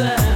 sad